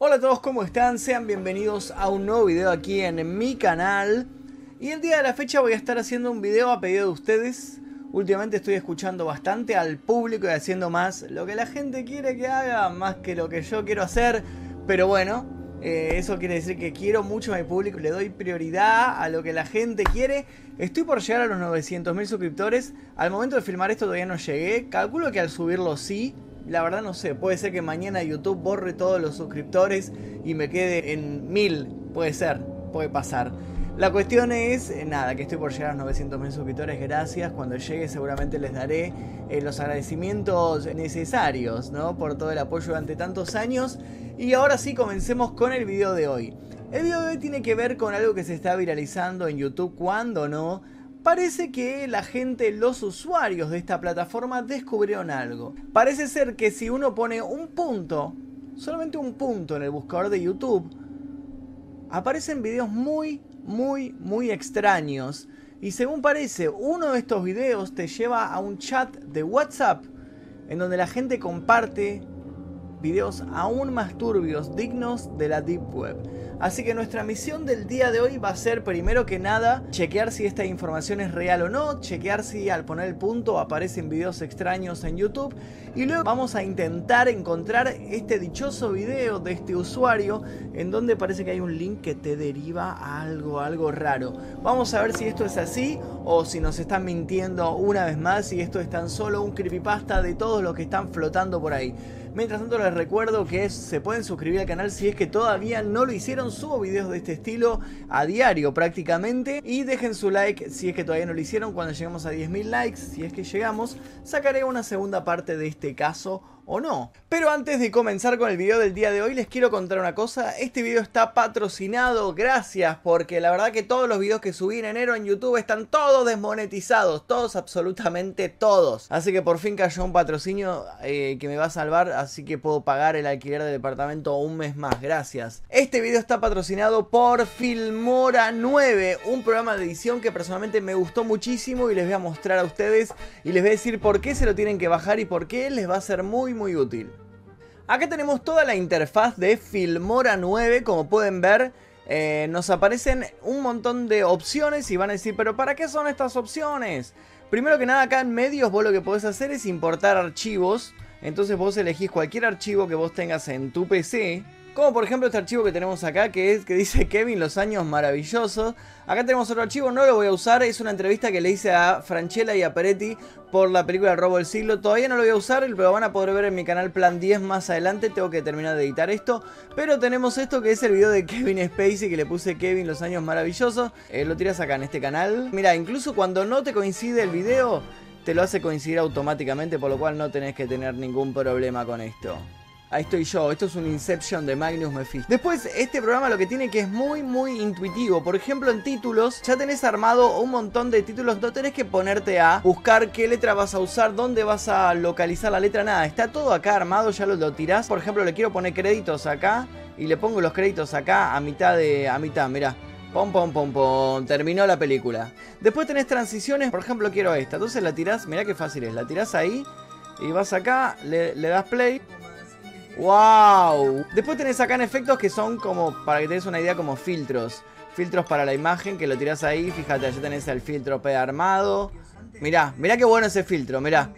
Hola a todos, ¿cómo están? Sean bienvenidos a un nuevo video aquí en mi canal. Y el día de la fecha voy a estar haciendo un video a pedido de ustedes. Últimamente estoy escuchando bastante al público y haciendo más lo que la gente quiere que haga, más que lo que yo quiero hacer. Pero bueno, eh, eso quiere decir que quiero mucho a mi público, le doy prioridad a lo que la gente quiere. Estoy por llegar a los 900.000 suscriptores. Al momento de filmar esto todavía no llegué. Calculo que al subirlo sí. La verdad no sé, puede ser que mañana YouTube borre todos los suscriptores y me quede en 1000. Puede ser, puede pasar. La cuestión es, eh, nada, que estoy por llegar a los 900.000 suscriptores, gracias. Cuando llegue seguramente les daré eh, los agradecimientos necesarios, ¿no? Por todo el apoyo durante tantos años. Y ahora sí, comencemos con el video de hoy. El video de hoy tiene que ver con algo que se está viralizando en YouTube, cuando no Parece que la gente, los usuarios de esta plataforma descubrieron algo. Parece ser que si uno pone un punto, solamente un punto en el buscador de YouTube, aparecen videos muy, muy, muy extraños. Y según parece, uno de estos videos te lleva a un chat de WhatsApp en donde la gente comparte videos aún más turbios, dignos de la Deep Web. Así que nuestra misión del día de hoy va a ser primero que nada chequear si esta información es real o no, chequear si al poner el punto aparecen videos extraños en YouTube y luego vamos a intentar encontrar este dichoso video de este usuario en donde parece que hay un link que te deriva algo, algo raro. Vamos a ver si esto es así o si nos están mintiendo una vez más y esto es tan solo un creepypasta de todos los que están flotando por ahí. Mientras tanto les recuerdo que se pueden suscribir al canal si es que todavía no lo hicieron. Subo videos de este estilo a diario prácticamente. Y dejen su like si es que todavía no lo hicieron. Cuando lleguemos a 10.000 likes, si es que llegamos, sacaré una segunda parte de este caso o no. Pero antes de comenzar con el video del día de hoy les quiero contar una cosa. Este video está patrocinado, gracias, porque la verdad que todos los videos que subí en enero en YouTube están todos desmonetizados, todos, absolutamente todos. Así que por fin cayó un patrocinio eh, que me va a salvar, así que puedo pagar el alquiler del departamento un mes más, gracias. Este video está patrocinado por Filmora 9, un programa de edición que personalmente me gustó muchísimo y les voy a mostrar a ustedes y les voy a decir por qué se lo tienen que bajar y por qué les va a ser muy muy útil. Acá tenemos toda la interfaz de Filmora 9, como pueden ver. Eh, nos aparecen un montón de opciones y van a decir, pero ¿para qué son estas opciones? Primero que nada acá en medios vos lo que podés hacer es importar archivos. Entonces vos elegís cualquier archivo que vos tengas en tu PC como por ejemplo este archivo que tenemos acá que es que dice Kevin los años maravillosos. Acá tenemos otro archivo, no lo voy a usar, es una entrevista que le hice a Franchella y a Peretti por la película El robo del siglo. Todavía no lo voy a usar, pero van a poder ver en mi canal Plan 10 más adelante. Tengo que terminar de editar esto. Pero tenemos esto que es el video de Kevin Spacey que le puse Kevin los años maravillosos. Eh, lo tiras acá en este canal. Mira, incluso cuando no te coincide el video, te lo hace coincidir automáticamente, por lo cual no tenés que tener ningún problema con esto. Ahí estoy yo, esto es un Inception de Magnus Mephisto. Después, este programa lo que tiene que es muy, muy intuitivo. Por ejemplo, en títulos, ya tenés armado un montón de títulos. No tenés que ponerte a buscar qué letra vas a usar, dónde vas a localizar la letra, nada. Está todo acá armado, ya lo, lo tirás. Por ejemplo, le quiero poner créditos acá y le pongo los créditos acá a mitad de. a mitad, mirá. Pom, pom, pom, pom. Terminó la película. Después tenés transiciones, por ejemplo, quiero esta. Entonces la tirás, mirá qué fácil es. La tirás ahí y vas acá, le, le das play. ¡Wow! Después tenés acá en efectos que son como, para que te una idea, como filtros. Filtros para la imagen que lo tirás ahí. Fíjate, allá tenés el filtro P armado. Mirá, mirá qué bueno ese filtro, mirá.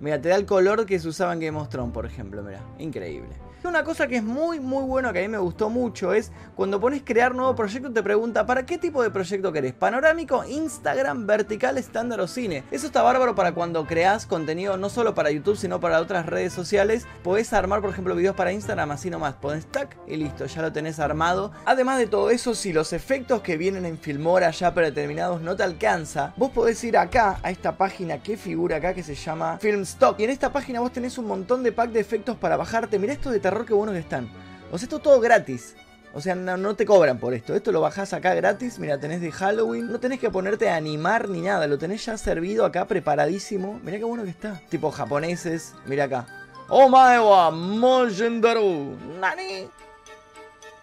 Mirá, te da el color que se usaba en Game of Thrones, por ejemplo, mirá. Increíble. Una cosa que es muy muy bueno que a mí me gustó mucho es cuando pones crear nuevo proyecto te pregunta ¿para qué tipo de proyecto querés? ¿Panorámico, Instagram, vertical, estándar o cine? Eso está bárbaro para cuando creas contenido no solo para YouTube sino para otras redes sociales. Podés armar por ejemplo videos para Instagram así nomás. Pones tac y listo, ya lo tenés armado. Además de todo eso, si los efectos que vienen en Filmora ya predeterminados no te alcanza, vos podés ir acá a esta página que figura acá que se llama Filmstock. Y en esta página vos tenés un montón de pack de efectos para bajarte. Mira esto de terror que buenos que están. O sea, esto todo gratis. O sea, no, te cobran por esto. Esto lo bajás acá gratis. Mira, tenés de Halloween. No tenés que ponerte a animar ni nada. Lo tenés ya servido acá, preparadísimo. Mira qué bueno que está. Tipo japoneses. Mira acá. Oh wa Mojendaru. Nani.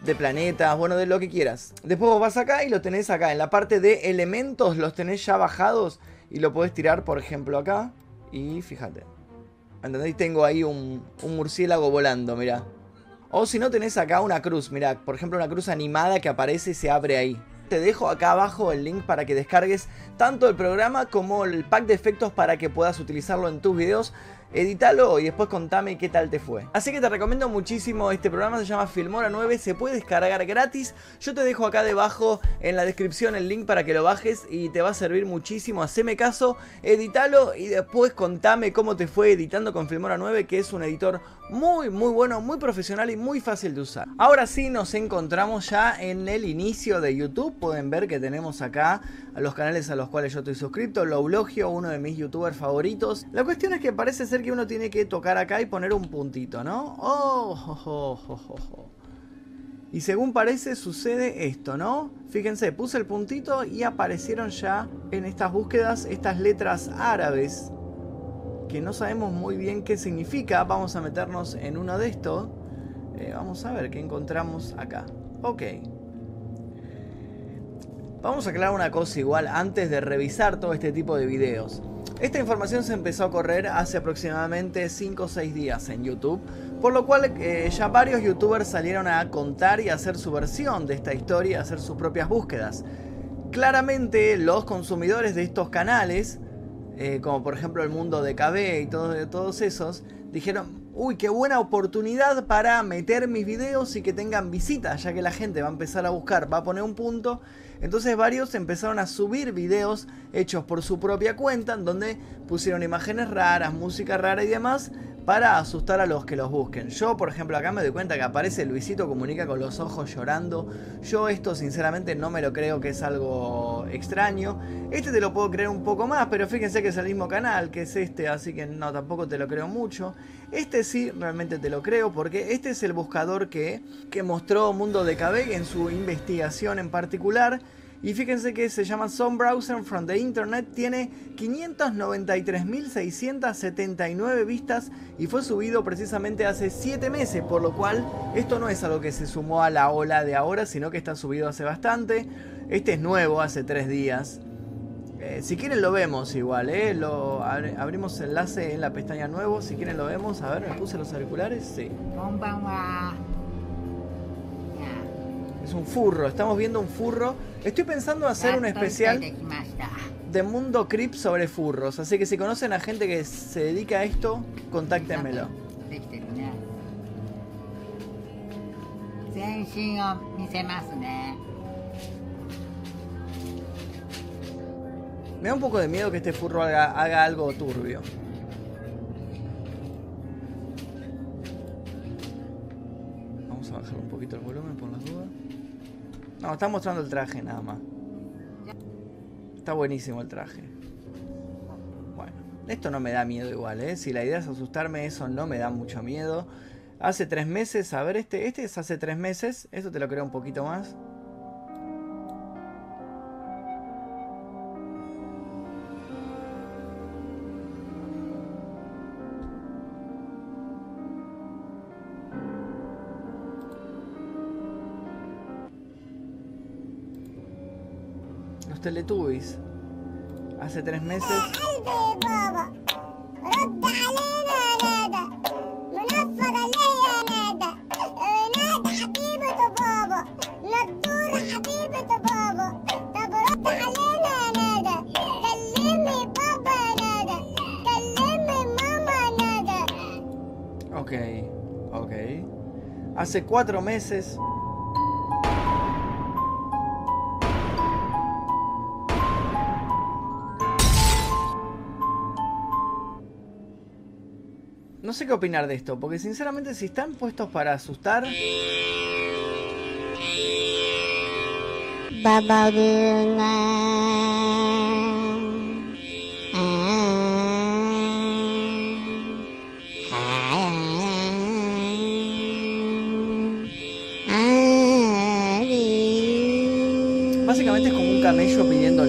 De planetas, bueno, de lo que quieras. Después vos vas acá y lo tenés acá. En la parte de elementos los tenés ya bajados. Y lo podés tirar, por ejemplo, acá. Y fíjate. ¿Entendéis? Tengo ahí un, un murciélago volando, mirá. O si no tenés acá una cruz, mirá, por ejemplo una cruz animada que aparece y se abre ahí. Te dejo acá abajo el link para que descargues tanto el programa como el pack de efectos para que puedas utilizarlo en tus videos edítalo y después contame qué tal te fue. Así que te recomiendo muchísimo este programa, se llama Filmora 9, se puede descargar gratis. Yo te dejo acá debajo en la descripción el link para que lo bajes y te va a servir muchísimo. Haceme caso, edítalo y después contame cómo te fue editando con Filmora 9, que es un editor muy muy bueno, muy profesional y muy fácil de usar. Ahora sí nos encontramos ya en el inicio de YouTube, pueden ver que tenemos acá a los canales a los cuales yo estoy suscrito, Loblogio, uno de mis youtubers favoritos. La cuestión es que parece ser que uno tiene que tocar acá y poner un puntito, ¿no? Oh, Y según parece sucede esto, ¿no? Fíjense, puse el puntito y aparecieron ya en estas búsquedas estas letras árabes que no sabemos muy bien qué significa. Vamos a meternos en uno de estos. Eh, vamos a ver qué encontramos acá. Ok. Vamos a aclarar una cosa igual antes de revisar todo este tipo de videos. Esta información se empezó a correr hace aproximadamente 5 o 6 días en YouTube, por lo cual eh, ya varios youtubers salieron a contar y hacer su versión de esta historia, hacer sus propias búsquedas. Claramente los consumidores de estos canales, eh, como por ejemplo el mundo de KB y todos esos, dijeron, uy, qué buena oportunidad para meter mis videos y que tengan visitas, ya que la gente va a empezar a buscar, va a poner un punto entonces varios empezaron a subir videos hechos por su propia cuenta, en donde pusieron imágenes raras, música rara y demás, para asustar a los que los busquen. Yo, por ejemplo, acá me doy cuenta que aparece Luisito Comunica con los ojos llorando. Yo esto sinceramente no me lo creo que es algo extraño. Este te lo puedo creer un poco más, pero fíjense que es el mismo canal, que es este, así que no, tampoco te lo creo mucho. Este sí, realmente te lo creo, porque este es el buscador que, que mostró Mundo de KB en su investigación en particular. Y fíjense que se llama Some Browser from the Internet, tiene 593.679 vistas y fue subido precisamente hace 7 meses, por lo cual esto no es algo que se sumó a la ola de ahora, sino que está subido hace bastante. Este es nuevo, hace 3 días. Eh, si quieren lo vemos igual, ¿eh? Lo, abrimos enlace en la pestaña nuevo, si quieren lo vemos. A ver, ¿me puse los auriculares? Sí. Es un furro, estamos viendo un furro. Estoy pensando en hacer un especial de Mundo Creep sobre furros. Así que si conocen a gente que se dedica a esto, contáctenmelo. Me da un poco de miedo que este furro haga, haga algo turbio. Vamos a bajar un poquito el volumen por las dudas. No, está mostrando el traje nada más. Está buenísimo el traje. Bueno, esto no me da miedo igual, ¿eh? Si la idea es asustarme, eso no me da mucho miedo. Hace tres meses, a ver, este, este es hace tres meses. Esto te lo creo un poquito más. Teletubbies. Hace tres meses. Ok, ok. Hace cuatro meses sé qué opinar de esto, porque sinceramente si están puestos para asustar... Básicamente es como un camello pidiendo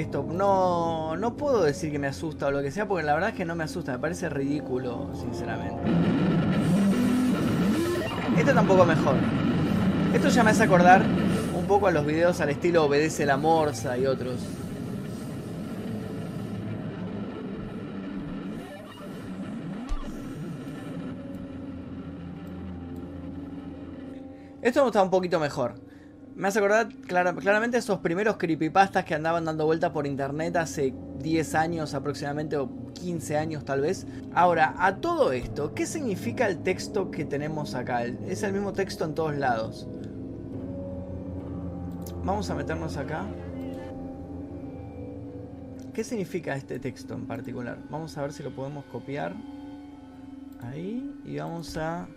esto. No, no puedo decir que me asusta o lo que sea, porque la verdad es que no me asusta, me parece ridículo, sinceramente. Esto tampoco mejor. Esto ya me hace acordar un poco a los videos al estilo Obedece la Morsa y otros. Esto está un poquito mejor. Me hace acordar claramente esos primeros creepypastas que andaban dando vuelta por internet hace 10 años aproximadamente o 15 años tal vez. Ahora, a todo esto, ¿qué significa el texto que tenemos acá? Es el mismo texto en todos lados. Vamos a meternos acá. ¿Qué significa este texto en particular? Vamos a ver si lo podemos copiar. Ahí. Y vamos a...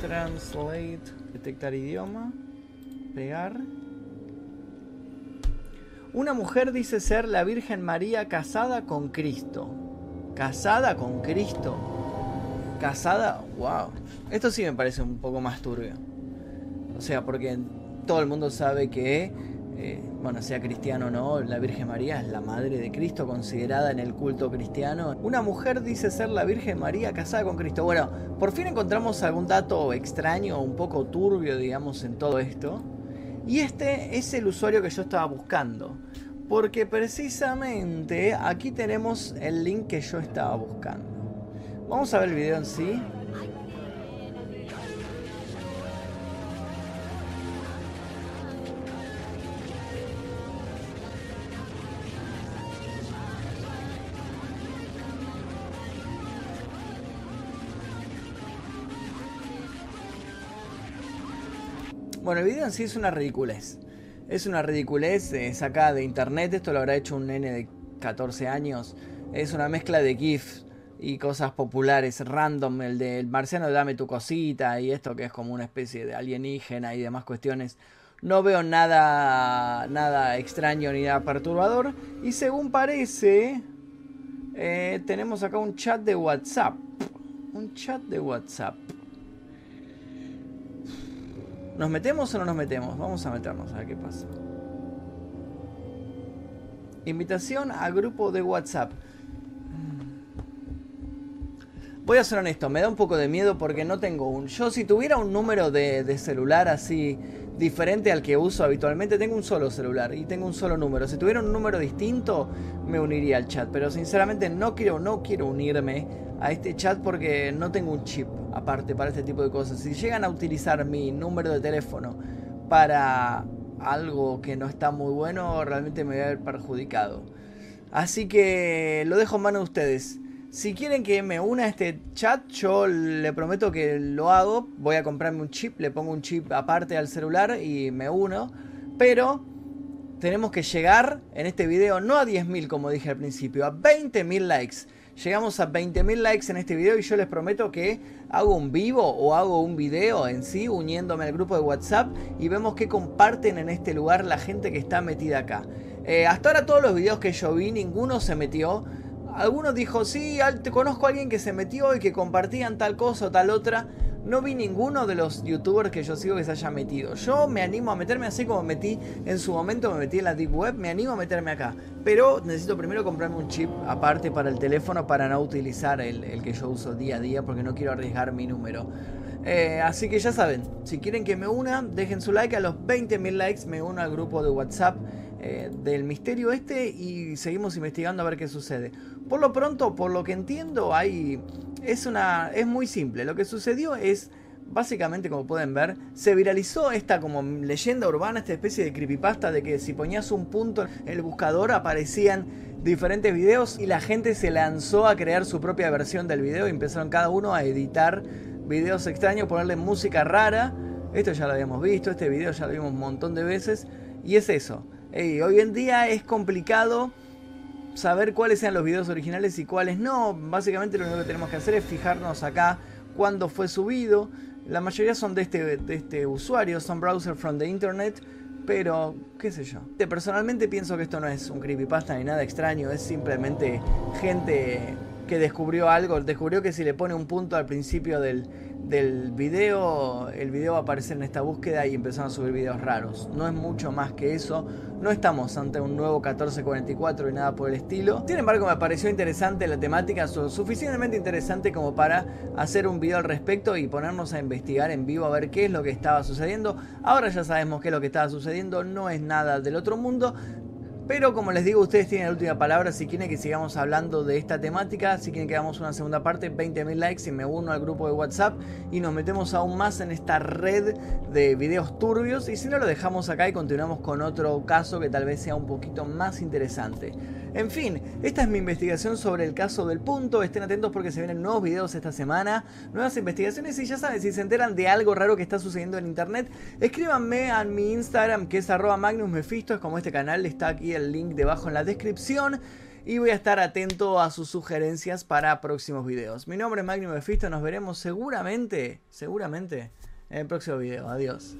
Translate. Detectar idioma Una mujer dice ser la Virgen María casada con Cristo. ¿Casada con Cristo? ¿Casada? ¡Wow! Esto sí me parece un poco más turbio. O sea, porque todo el mundo sabe que, eh, bueno, sea cristiano o no, la Virgen María es la madre de Cristo, considerada en el culto cristiano. Una mujer dice ser la Virgen María casada con Cristo. Bueno, por fin encontramos algún dato extraño, un poco turbio, digamos, en todo esto. Y este es el usuario que yo estaba buscando. Porque precisamente aquí tenemos el link que yo estaba buscando. Vamos a ver el video en sí. Bueno, el video en sí es una ridiculez. Es una ridiculez eh, sacada de internet. Esto lo habrá hecho un nene de 14 años. Es una mezcla de GIFs y cosas populares random. El del marciano dame tu cosita y esto que es como una especie de alienígena y demás cuestiones. No veo nada, nada extraño ni nada perturbador. Y según parece, eh, tenemos acá un chat de WhatsApp. Un chat de WhatsApp. ¿Nos metemos o no nos metemos? Vamos a meternos a ver qué pasa. Invitación a grupo de WhatsApp. Voy a ser honesto, me da un poco de miedo porque no tengo un... Yo si tuviera un número de, de, celular así diferente al que uso habitualmente, tengo un solo celular y tengo un solo número. Si tuviera un número distinto, me uniría al chat. Pero sinceramente no quiero, no quiero unirme a este chat porque no tengo un chip aparte para este tipo de cosas. Si llegan a utilizar mi número de teléfono para algo que no está muy bueno, realmente me voy a ver perjudicado. Así que lo dejo en manos de ustedes. Si quieren que me una a este chat, yo le prometo que lo hago. Voy a comprarme un chip, le pongo un chip aparte al celular y me uno. Pero tenemos que llegar en este video no a 10.000 como dije al principio, a 20.000 likes. Llegamos a 20.000 likes en este video y yo les prometo que hago un vivo o hago un video en sí uniéndome al grupo de WhatsApp y vemos que comparten en este lugar la gente que está metida acá. Eh, hasta ahora todos los videos que yo vi, ninguno se metió. Algunos dijo, sí, te conozco a alguien que se metió y que compartían tal cosa o tal otra no vi ninguno de los youtubers que yo sigo que se haya metido. Yo me animo a meterme así como metí en su momento, me metí en la Deep Web, me animo a meterme acá. Pero necesito primero comprarme un chip aparte para el teléfono para no utilizar el, que yo uso día a día porque no quiero arriesgar mi número. Eh, así que ya saben, si quieren que me una, dejen su like. A los 20.000 likes me uno al grupo de WhatsApp eh, del misterio este y seguimos investigando a ver qué sucede. Por lo pronto, por lo que entiendo, hay es una es muy simple. Lo que sucedió es básicamente como pueden ver, se viralizó esta como leyenda urbana, esta especie de creepypasta de que si ponías un punto en el buscador aparecían diferentes videos y la gente se lanzó a crear su propia versión del video y empezaron cada uno a editar videos extraños, ponerle música rara. Esto ya lo habíamos visto, este video ya lo vimos un montón de veces y es eso. hoy en día es complicado saber cuáles sean los videos originales y cuáles no. Básicamente lo único que tenemos que hacer es fijarnos acá cuándo fue subido. La mayoría son de este, de este usuario, son browser from the internet. Pero, qué sé yo. Personalmente pienso que esto no es un creepypasta ni nada extraño. Es simplemente gente que descubrió algo. Descubrió que si le pone un punto al principio del, del video, el video va a aparecer en esta búsqueda y empezaron a subir videos raros. No es mucho más que eso. No estamos ante un nuevo 1444 y nada por el estilo. Sin embargo, me pareció interesante la temática, suficientemente interesante como para hacer un video al respecto y ponernos a investigar en vivo a ver qué es lo que estaba sucediendo. Ahora ya sabemos qué es lo que estaba sucediendo, no es nada del otro mundo. Pero como les digo, ustedes tienen la última palabra. Si quieren que sigamos hablando de esta temática, si quieren que hagamos una segunda parte, 20.000 likes y me uno al grupo de WhatsApp y nos metemos aún más en esta red de videos turbios. Y si no, lo dejamos acá y continuamos con otro caso que tal vez sea un poquito más interesante. En fin, esta es mi investigación sobre el caso del punto. Estén atentos porque se vienen nuevos videos esta semana, nuevas investigaciones y ya saben, si se enteran de algo raro que está sucediendo en internet, escríbanme a mi Instagram que es arroba Magnus es como este canal está aquí el link debajo en la descripción y voy a estar atento a sus sugerencias para próximos videos. Mi nombre es Magnus Mephisto, nos veremos seguramente, seguramente en el próximo video. Adiós.